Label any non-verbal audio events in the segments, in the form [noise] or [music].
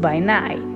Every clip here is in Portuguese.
By Night.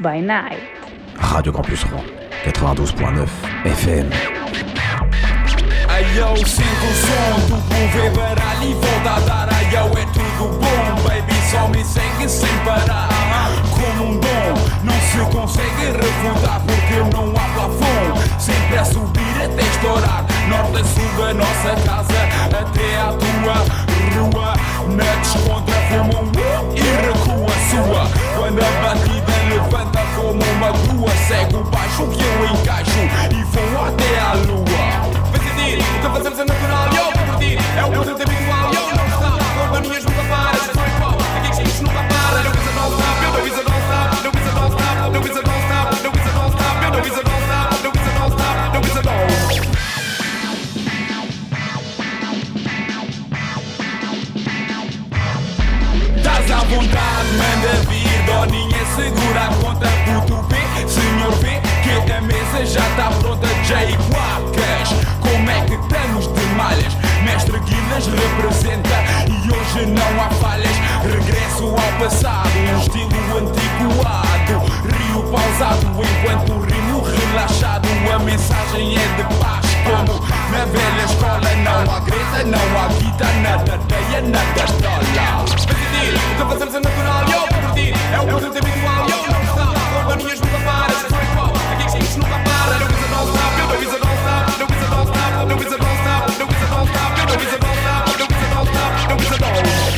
by Night. Radio Campus Rouen, 92.9 FM. Ayo, sinto o som, tu mover baralho e volta a dar. Ayo, é tudo bom, baby, só me segue sem parar. Como um dom, não se consegue refutar porque não há plafond. Sempre a subir até estourar, norte a sul da nossa casa. E quacas Como é que estamos de malhas? Mestre Guinness representa E hoje não há falhas. Regresso ao passado Um estilo antiquado. Rio pausado enquanto rimo relaxado. A mensagem é de paz como na velha escola. Não há greta, não há vida Na tateia, na tatola Pedir, então fazemos a natural. Eu curtir, é o conceito habitual. Eu não está, organias nunca paras aqui é que nunca paras No, it's a don't stop. No, it's a don't stop. No, it's a don't stop. No, it's a don't stop. No, it's a don't stop.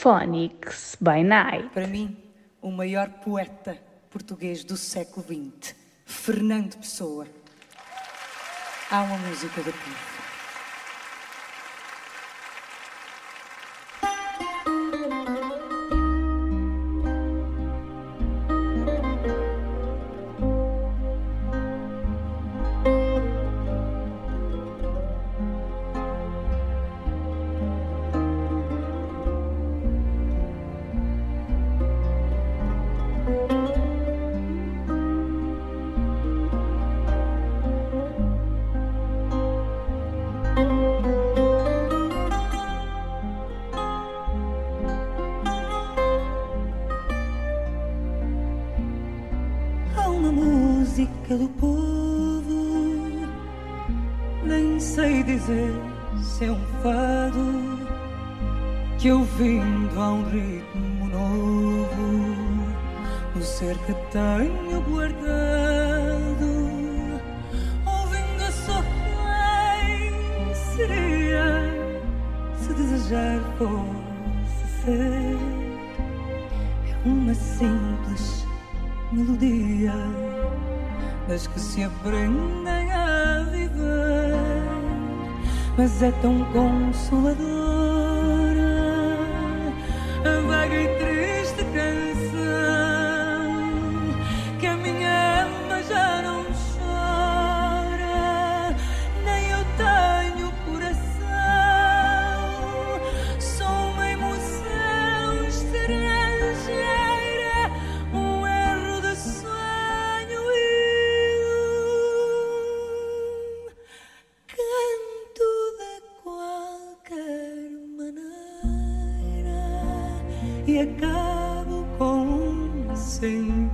Phonics by Night. Para mim, o maior poeta português do século XX, Fernando Pessoa. Há uma música da Pinta. E acabo com um sentido.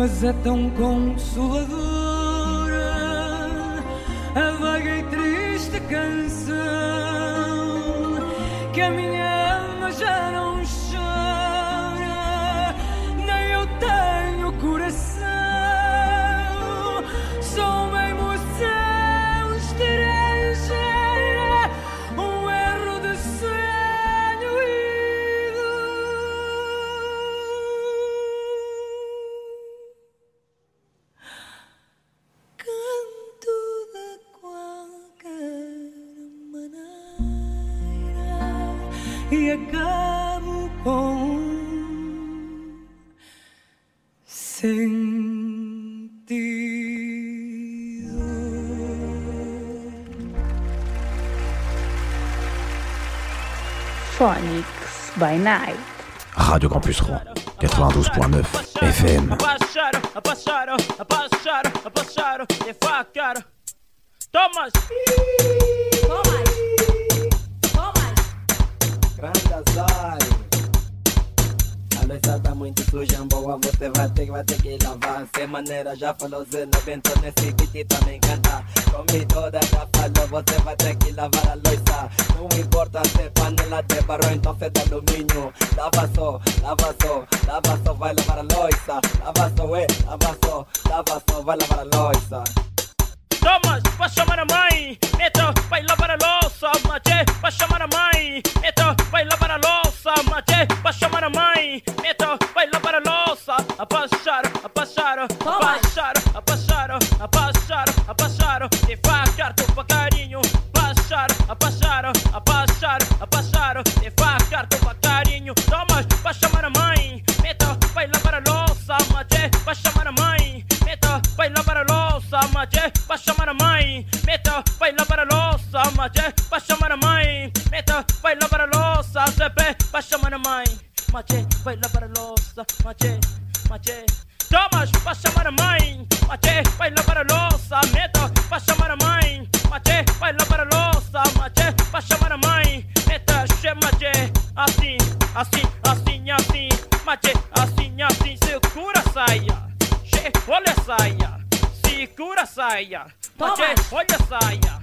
Mas é tão consoladora. A vaga e triste canção que a minha Night. Radio Campus Rouen, 92.9 FM. Abaixaram, devagar. Thomas! Grande azar. A louça tá muito suja, boa, você vai ter, vai ter que lavar. Sem maneira, já falou Zé, não vento nesse beat também canta. Comi toda, já falou, você vai ter que lavar a louça. Não importa se é panela de barro, então se é de alumínio. Lava só, lava só, lava só, vai lavar a louça. Lava só, ué, lava só, lava só, vai lavar a louça. Thomas, vai chamar a mãe. Neto, vai lavar a louça. Mate, vai chamar a mãe. Neto, vai lavar a louça. Mate, vai chamar a mãe. Neto, vai lavar a louça. Abaixaram, abaixaram, abaixaram, abaixaram, abaixaram, abaixaram. Devagar, devagarinho. Vai chamar a mãe. Neto, vai lavar a louça. Mate, vai chamar a mãe. Neto, vai lavar a louça. Zepe, vai chamar a mãe. Mate, vai lavar a louça. Mate, mate. Thomas, vai chamar a mãe. Mate, vai lavar a louça. Neto, vai chamar a mãe. Mate, vai lavar a louça. Mate, vai chamar a mãe. Neto, chama de assim, assim, assim, assim. Mate, assim, assim, segura a saia. Che, olha a saia. Segura a saia. Mate, olha a saia.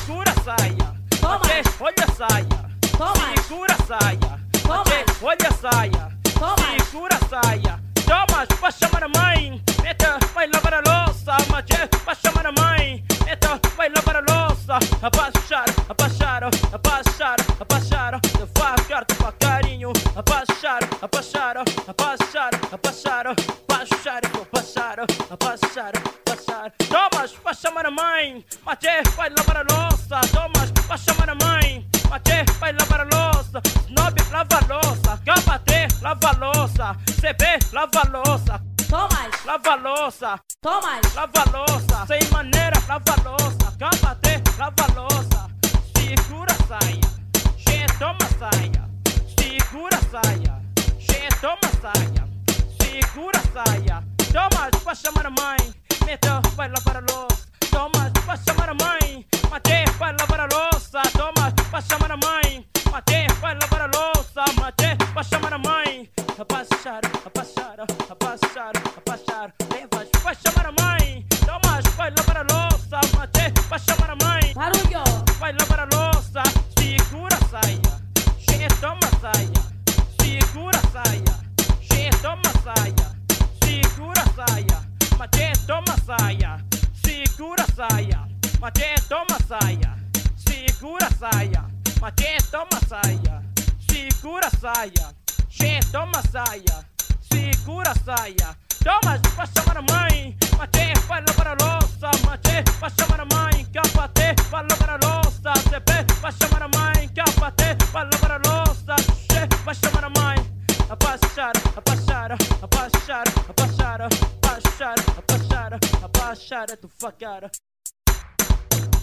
Segura a saia. Mate, olha a saia. Segura a saia. Mate, olha a saia. Segura a saia. Thomas, vai chamar a mãe. Neta, vai lavar a louça. Mate, vai chamar a mãe. Neta, vai lavar a louça. Abaixaram, abaixaram, abaixaram, abaixaram. Devagar, devagarinho. Abaixaram, abaixaram, abaixaram, abaixaram. Abaixaram, abaixaram, abaixaram, abaixaram. Thomas, vai chamar a mãe. Mate, vai lavar a louça. Thomas, vai chamar a mãe. Mate, vai lavar a louça. Snob, lava a louça. Gabate, lava a louça. CB, lava a louça. Toma, lava a louça. Toma, lava a louça. Sem maneira, lava a louça. Cápate, lava a louça. Segura a saia. Che, toma saia. Segura a saia. Che, toma saia. Segura a saia. Toma, vai chamar a mãe. Meta, vai lavar a louça. Toma, vai chamar a mãe. Mate, vai lavar a louça. Toma, vai chamar a mãe. Mate, vai lavar a louça. Mate, vai chamar a mãe. A passar, a passar, a passar, a passar. Levas, vai chamar a mãe. Toma, vai lavar a louça. Mate, vai chamar a mãe. Barulho, vai lavar a louça. Segura a saia. Che, toma a saia. Segura a saia. Che, toma a saia. Segura a saia. Mate, toma saia. Segura saia. Mate, toma saia. Segura saia. Mate, toma saia. Segura saia. Che, toma saia. Segura saia. Toma, vai chamar a mãe. Mate, vai lavar a louça. Mate, vai chamar a mãe. Capate, vai lavar a louça. CP, vai chamar a mãe. Capate, vai lavar a louça. Che, vai chamar a mãe. A passar, a passar, a passar, a passar, a a a tu facada.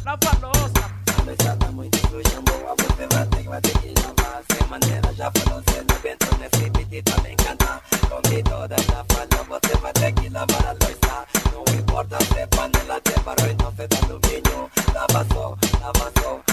Lava a louça. Cabeça tá muito suja, boa, você vai ter, vai ter que lavar. Sem maneira, já falou, cê não aguentou nesse beat também cantar Comi toda, já falou, você vai ter que lavar a louça. Não importa se é panela de barro, então cê tá domínio Lava só, lava só,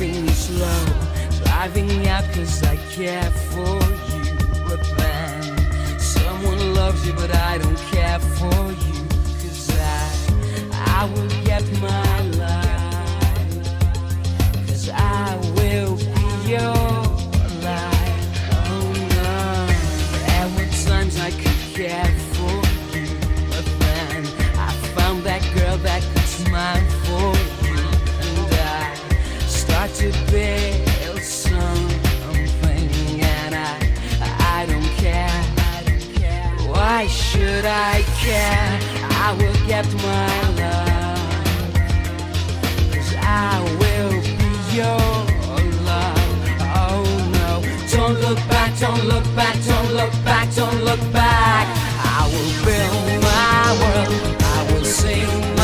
Driving you slow, driving out cause I care for you. But then, someone loves you, but I don't care for you. Cause I, I will get my life. Cause I will be your to build something. And I, I don't care. Why should I care? I will get my love. Cause I will be. Oh no. Don't look back, don't look back, don't look back, don't look back. I will build my world. I will sing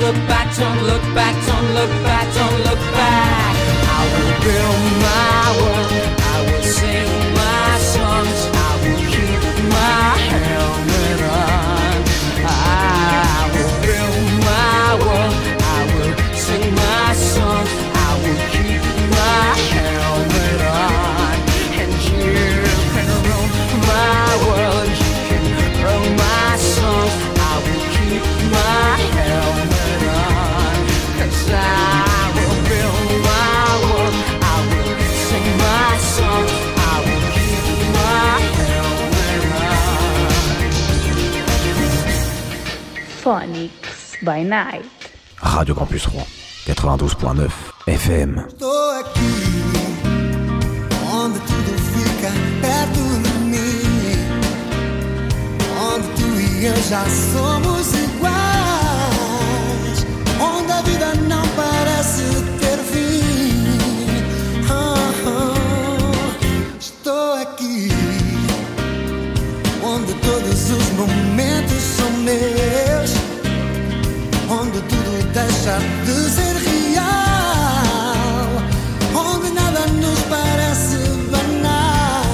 look back, don't look back, don't look back, don't look back. I will build my world, I will sing my Phonics by Night. Radio Campus Rouen, 92.9 FM. Estou aqui, onde tudo fica perto de mim. Onde tu e eu já somos iguais. Onde a vida não parece ter fim. Oh, oh. Estou aqui, onde todos os momentos são meus onde tudo deixa de ser real, onde nada nos parece banal.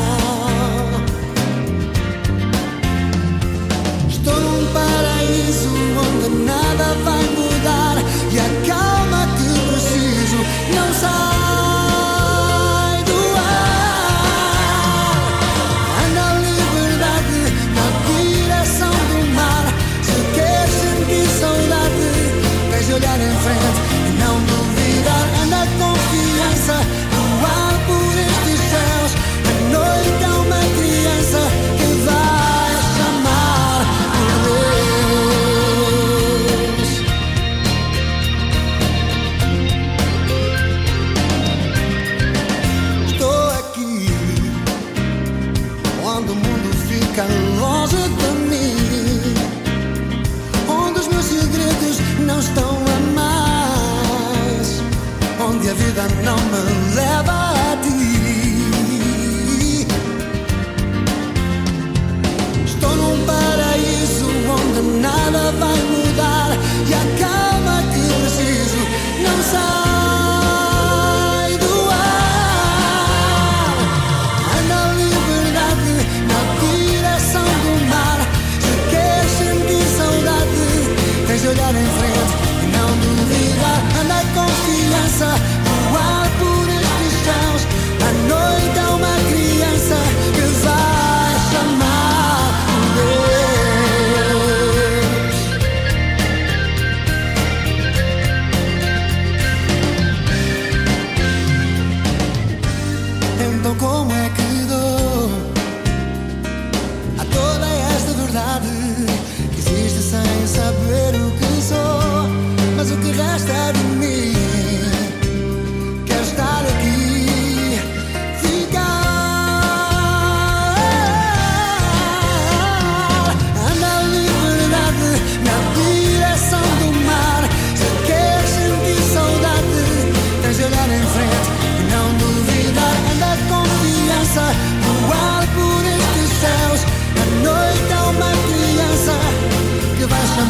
Estou num paraíso onde nada vai.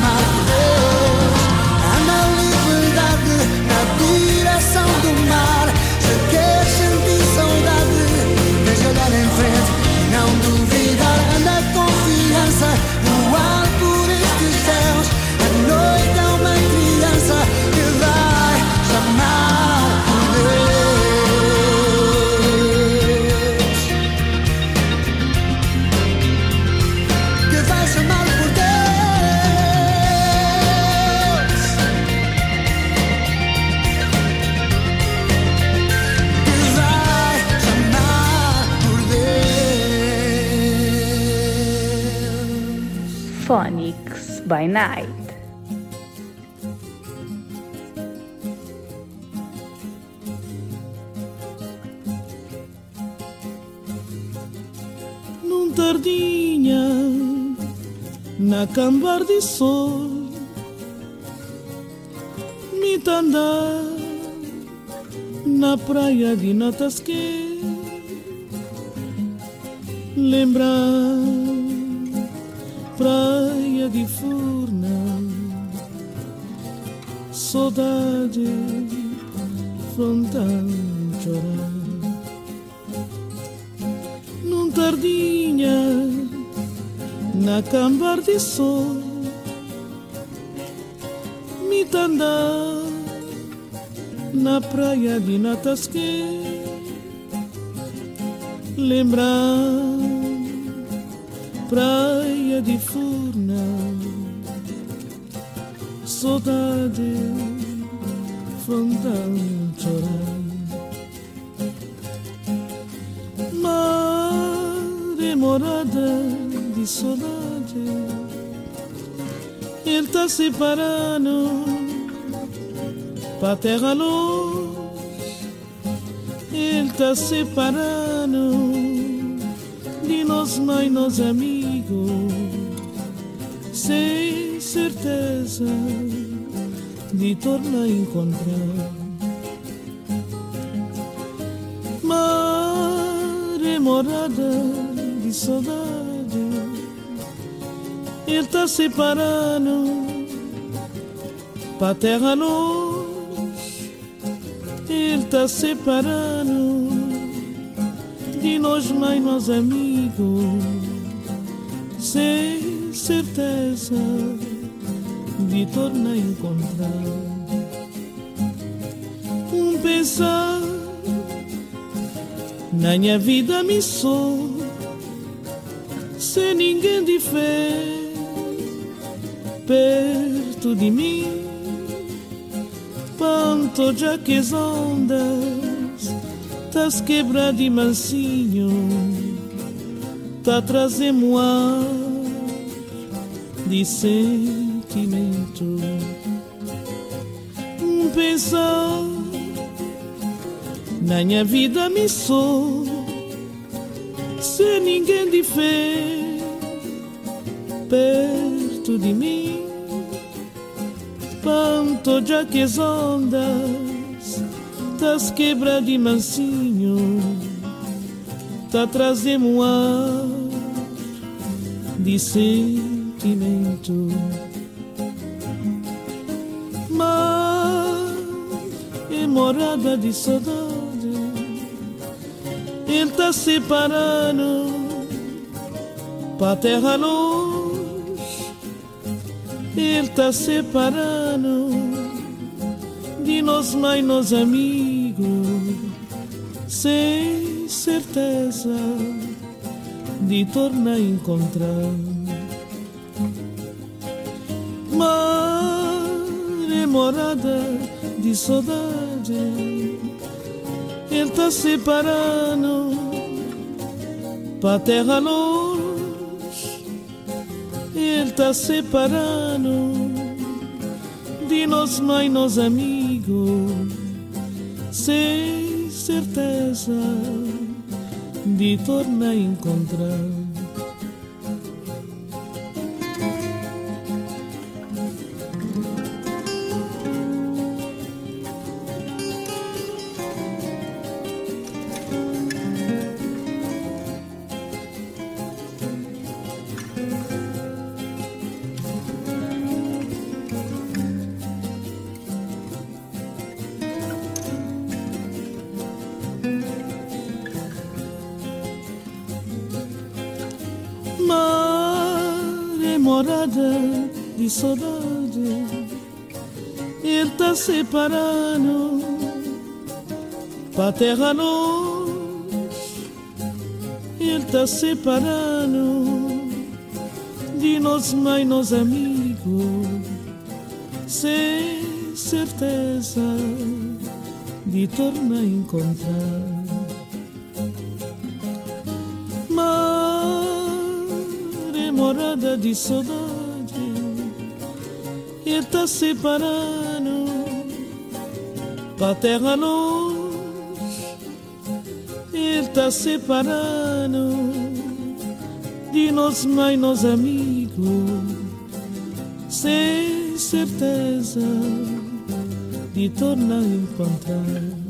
my by night. Num tardinha, na cambar de sol, mitandar na praia de Natasque, lembrar praia de fogo saudade frontal chorar. Num tardinha na cambar de sol me tandar na praia de Natasque lembrar praia de Furna saudade frontal chorar mar demorada de saudade. Ele tá separando pra terra longe ele tá separando de nós mãe nós amigos. Sem certeza de tornar a encontrar mar é morada de saudade ele tá separando pra terra longe ele tá separando de nós mãe nós amigos sem certeza de tornar a encontrar um pensar. Na minha vida me sou sem ninguém de fé perto de mim panto já que as ondas tas quebra de mansinho tá trazendo ar de sentimento um pensar na minha vida me sou sem ninguém de fé perto de mim. Panto já que as ondas tas quebra de mansinho tá trazendo ar de sentimento morada de saudade. Ele tá separando pra terra longe ele tá separando de nós mãe nós amigos. Sem certeza de tornar encontrar. Mar é morada de saudade ele tá separando pra terra longe ele tá separando de nós mãe nós amigos sem certeza de tornar a encontrar saudade tá separando pra terra longe tá separando de nós mãe nós amigos sem certeza de tornar a encontrar. Mar é morada de saudade ele tá separando pra terra longe ele tá separando de nós mãe nós amigos sem certeza de tornar encontrar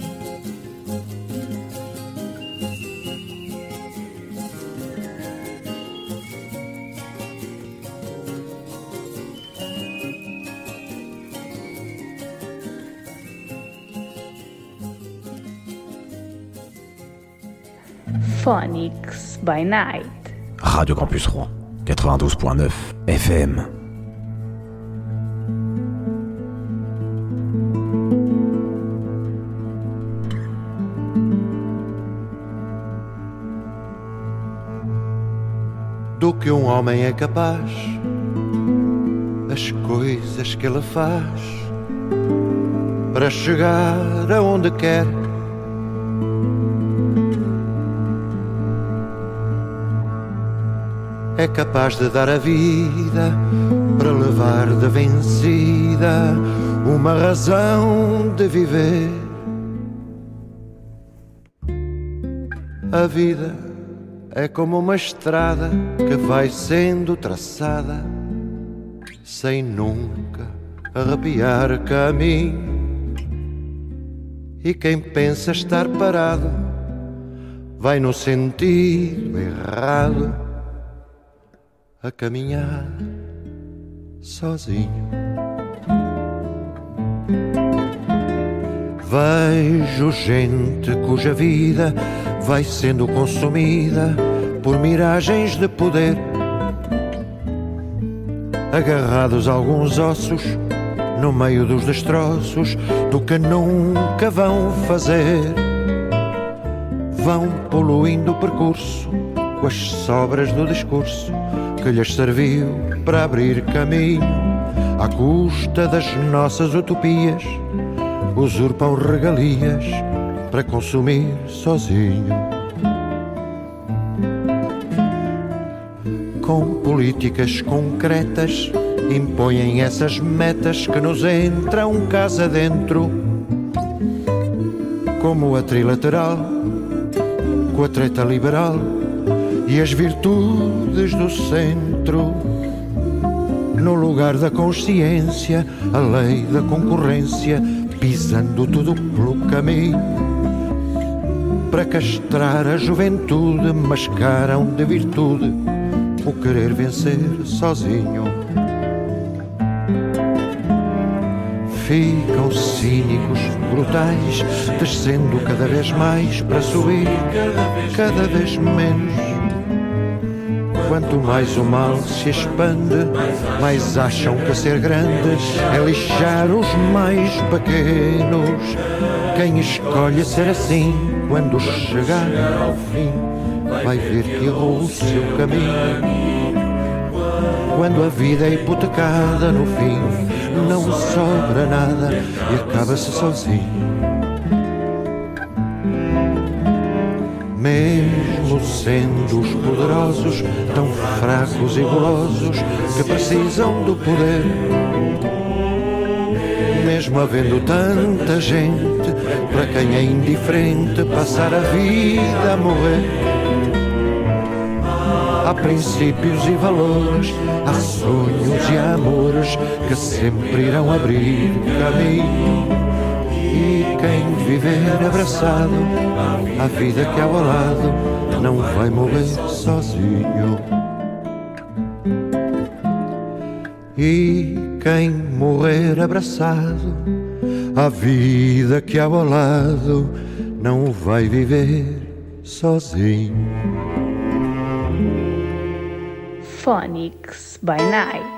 Phonics by Night. Radio Campus Rouen, 92.9 FM. Do que um homem é capaz, as coisas que ele faz para chegar aonde quer. É capaz de dar a vida para levar de vencida uma razão de viver. A vida é como uma estrada que vai sendo traçada sem nunca arrepiar caminho. E quem pensa estar parado vai no sentido errado a caminhar sozinho. Vejo gente cuja vida vai sendo consumida por miragens de poder, agarrados a alguns ossos no meio dos destroços do que nunca vão fazer. Vão poluindo o percurso com as sobras do discurso que lhes serviu para abrir caminho à custa das nossas utopias. Usurpam regalias para consumir sozinho. Com políticas concretas impõem essas metas que nos entram casa dentro, como a trilateral, com a treta liberal e as virtudes do centro. No lugar da consciência, a lei da concorrência, pisando tudo pelo caminho. Para castrar a juventude, mascaram de virtude o querer vencer sozinho. ficam cínicos, brutais, descendo cada vez mais para subir cada vez menos. Quanto mais o mal se expande, mais acham que ser grande é lixar os mais pequenos. Quem escolhe ser assim, quando chegar ao fim, vai ver que errou o seu caminho. Quando a vida é hipotecada no fim, não sobra nada e acaba-se sozinho. Mesmo sendo os poderosos tão fracos e golosos que precisam do poder, mesmo havendo tanta gente para quem é indiferente passar a vida a morrer. Há princípios e valores, há sonhos e amores que sempre irão abrir caminho. E quem viver abraçado à vida que ao lado não vai morrer sozinho. E quem morrer abraçado à vida que ao lado não vai viver sozinho. Phonics by Night.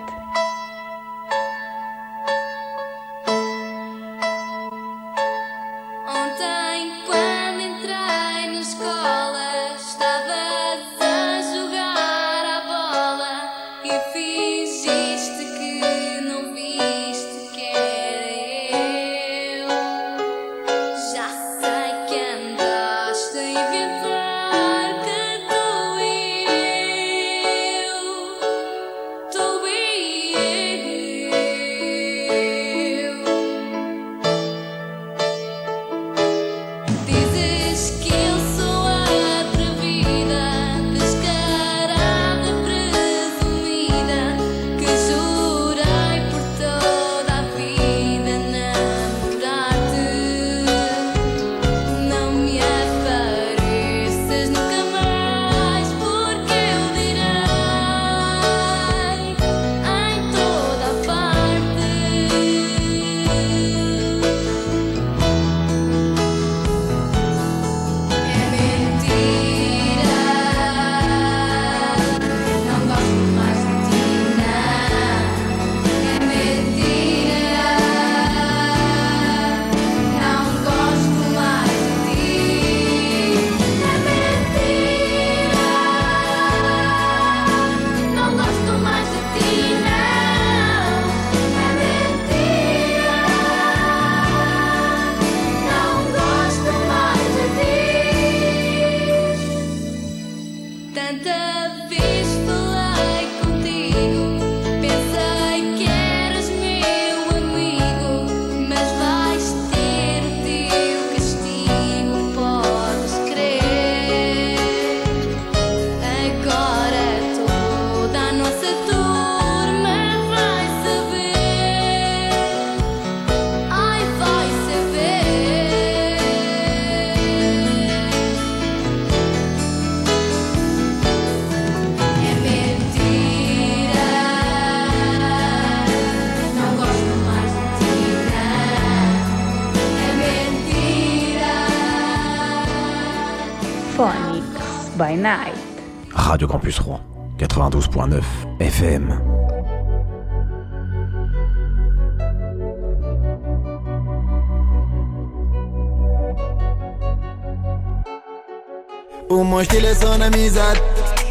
só na amizade.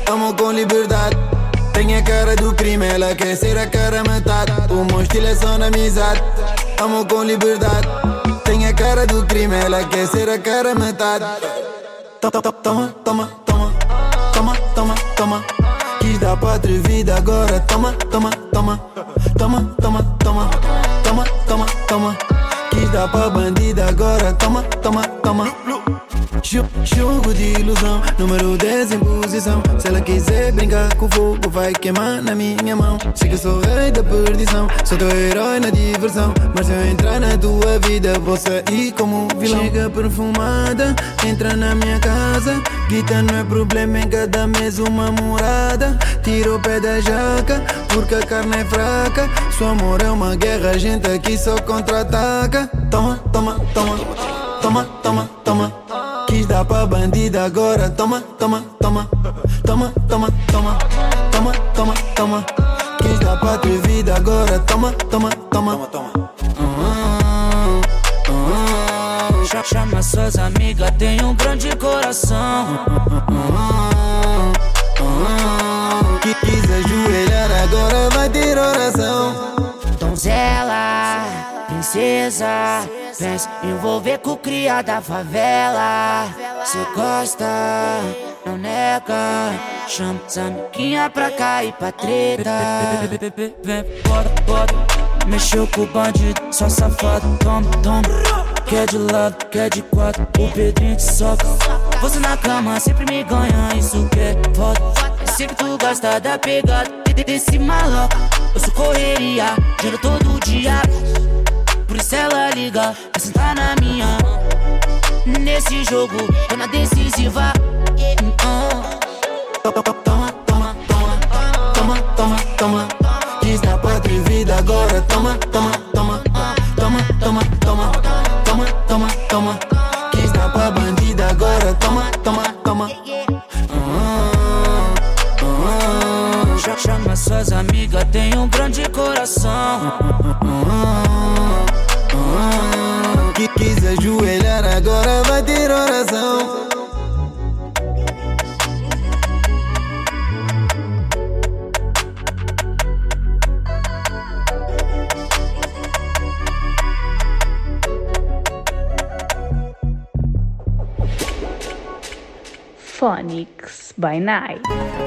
Amo com liberdade. Tenho a cara do crime, ela quer ser a cara metade. O meu estilo é só na amizade. Amo com liberdade. Tenho a cara do crime, ela quer ser a cara metade. Toma, toma, toma, toma. Toma, toma, toma. Quis dar pra atrevida agora. Toma, toma, toma. Toma, toma, toma. Toma, toma, toma. Quis dar pra bandida agora. Toma, toma, toma. Jogo de ilusão, número 10 em posição. Se ela quiser brincar com fogo, vai queimar na minha mão. Sei que sou rei da perdição, sou teu herói na diversão. Mas se eu entrar na tua vida, vou sair como vilão. Chega perfumada, entra na minha casa. Guita não é problema, em cada mês uma morada. Tira o pé da jaca, porque a carne é fraca. Seu amor é uma guerra, a gente aqui só contra-ataca. Toma, toma, toma, toma, toma, toma. Quis dar pra bandida agora, toma, toma, toma, toma, toma, toma, toma, toma, toma. Quis dar pra tua vida agora, toma, toma, toma, toma. Cha- Chama suas amigas, tem um grande coração. Que quis ajoelhar agora vai ter oração. Princesa, pensa envolver com o cria da favela. Cê gosta, não nega. Chama essa amiguinha pra cá e pra treta. Vem, bora, bora. Mexeu com o bandido, só safado. Toma, toma. Quer de lado, quer de quatro. O Pedrinho te soca. Você na cama sempre me ganha, isso que é foda. Eu sei que tu gosta da pegada de- desse maloca. Eu sou correria, giro todo dia. Por isso ela liga, pra sentar na minha. Nesse jogo, tô na decisiva. Toma, toma, toma, toma, toma, toma. Dar pra tua vida agora, toma, toma, Night.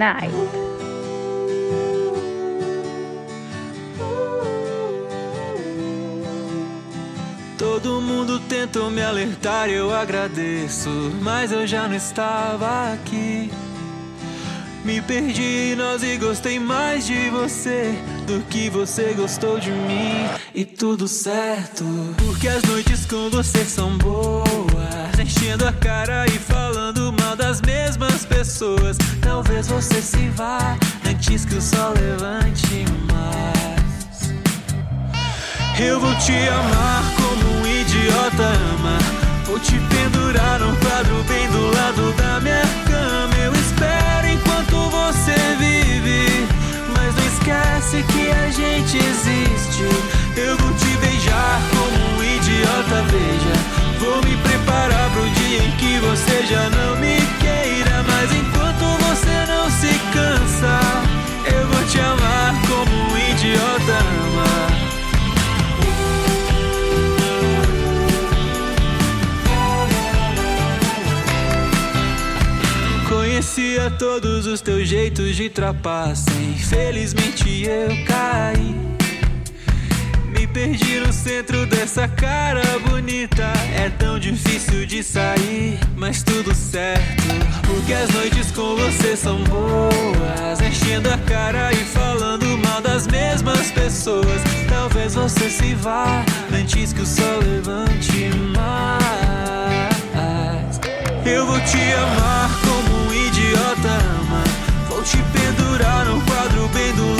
Night. Todo mundo tentou me alertar, eu agradeço, mas eu já não estava aqui. Me perdi nós e gostei mais de você do que você gostou de mim. E tudo certo, porque as noites com você são boas. Enchendo a cara e falando mal das mesmas pessoas. Talvez você se vá antes que o sol levante mais. Eu vou te amar como um idiota ama. Vou te pendurar num quadro bem do lado da minha cama. Eu espero enquanto você vive. Mas não esquece que a gente existe. Eu vou te beijar como um idiota, veja. Vou me preparar pro dia em que você já não me queira. Mas enquanto você não se cansa, eu vou te amar como um idiota ama. Conhecia todos os teus jeitos de trapaça. Infelizmente eu caí. Perdi no centro dessa cara bonita. É tão difícil de sair, mas tudo certo. Porque as noites com você são boas. Enchendo a cara e falando mal das mesmas pessoas. Talvez você se vá antes que o sol levante mais. Eu vou te amar como um idiota ama. Vou te pendurar num quadro bem do lado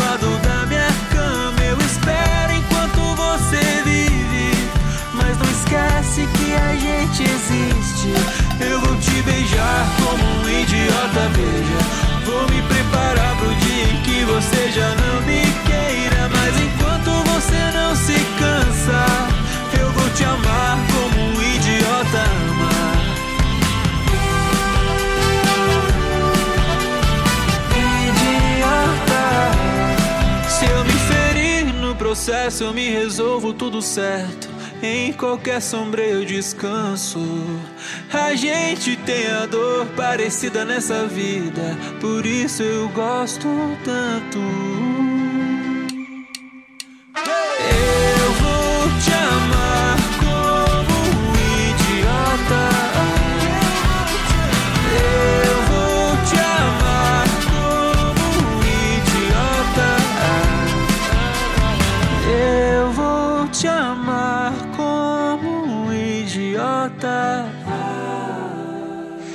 a gente existe. Eu vou te beijar como um idiota, veja. Vou me preparar pro dia em que você já não me queira. Mas enquanto você não se cansa, eu vou te amar como um idiota ama. Idiota. Se eu me ferir no processo, eu me resolvo tudo certo. Em qualquer sombra eu descanso. A gente tem a dor parecida nessa vida, por isso eu gosto tanto.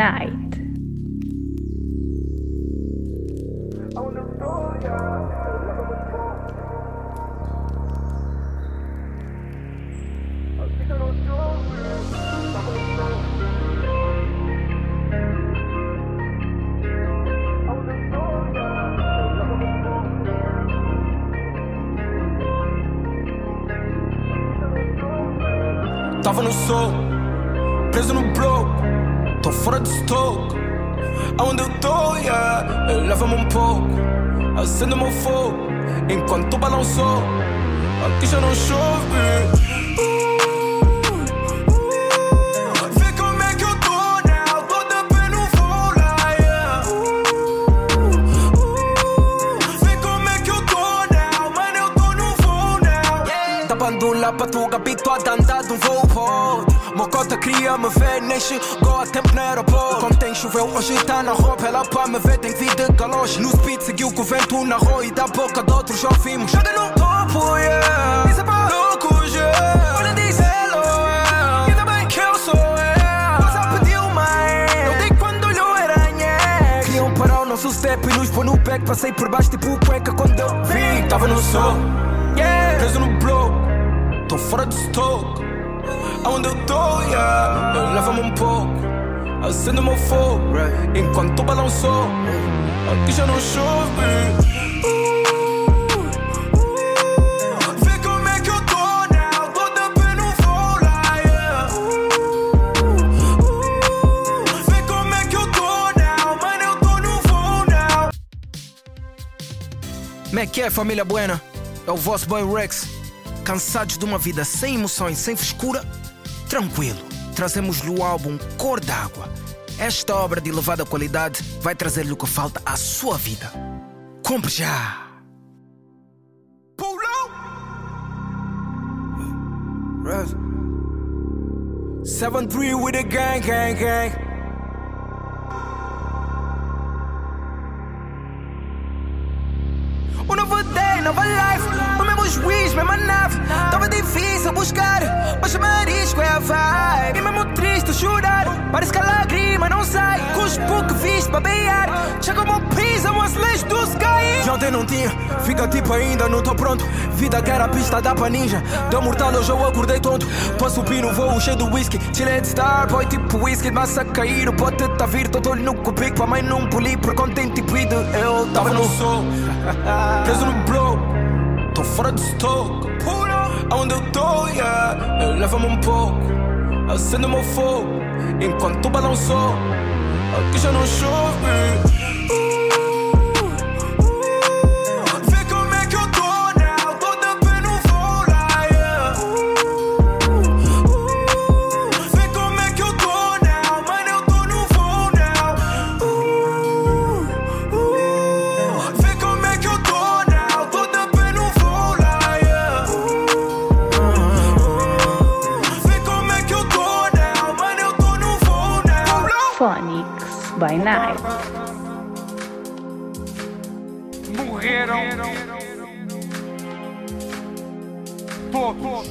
Night. Chegou a tempo no aeroporto. Como tem choveu, hoje tá na roupa, ela para me ver tem que vir de galoche. No speed seguiu com o vento na rua e da boca de outros ouvimos. Chega no topo, yeah. Isso é para louco, yeah. Olha, diz hello, yeah. Ainda bem que eu sou eu. Você pediu mais. Eu dei quando olhou era nhé. Queriam parar o nosso step e nos pôr no back. Passei por baixo tipo cueca quando eu vi. Tava no sol, yeah. Preso no bloco, tô fora de stock. Aonde eu tô, yeah. Eu um pouco. Acendo meu fogo, enquanto balançou. Aqui já não chove. Vê como é. Como é que é, família buena? É o vosso boy Rex. Cansados de uma vida sem emoções, sem frescura? Tranquilo, trazemos-lhe o álbum Cor d'Água. Esta obra de elevada qualidade vai trazer-lhe o que falta à sua vida. Compre já! Seven three with a gang, gang, gang. Mesma nave. Tava difícil buscar, mas o marisco é a vibe. E mesmo triste chorar, parece que a lágrima não sai. Cuspo que viste babear. Chega como pisam as leis do sky. Já ontem não tinha, fica tipo ainda não tô pronto. Vida que era pista da paninja. Deu mortal, hoje eu acordei tonto. Tô a subir no voo cheio de whisky. Chile de star, boy tipo whisky. Massa a cair, o pote tá vir. Tô olho no cupico, pra mãe não polir. Por contente tipo eu tava no sol. [laughs] Preso no bloco, tô fora de stock. Aonde eu tô, yeah. Eu levo-me um pouco, acendo meu fogo. Enquanto balançou, aqui já não chove. Phonics by Night. Morreram todos.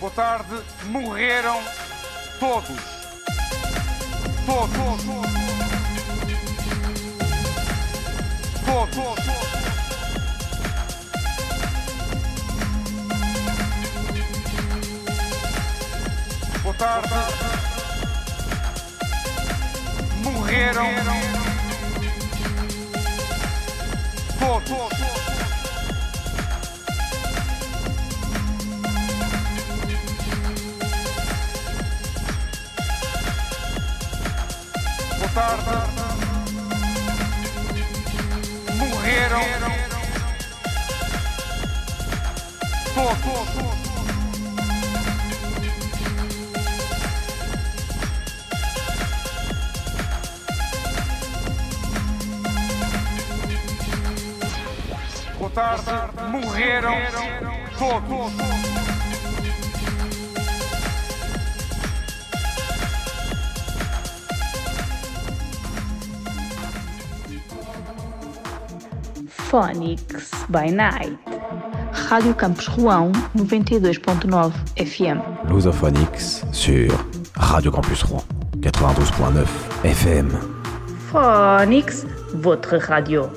Boa tarde, morreram todos. Todos. Todos. Boa tarde. Morreram todos. Tarde. Morreram todos. Boa tarde. Morreram todos. Phonics by Night. Rádio Campos Rouen 92.9 FM. Lusophonix sur Radio Campus Rouen 92.9 FM. Phonics, votre radio.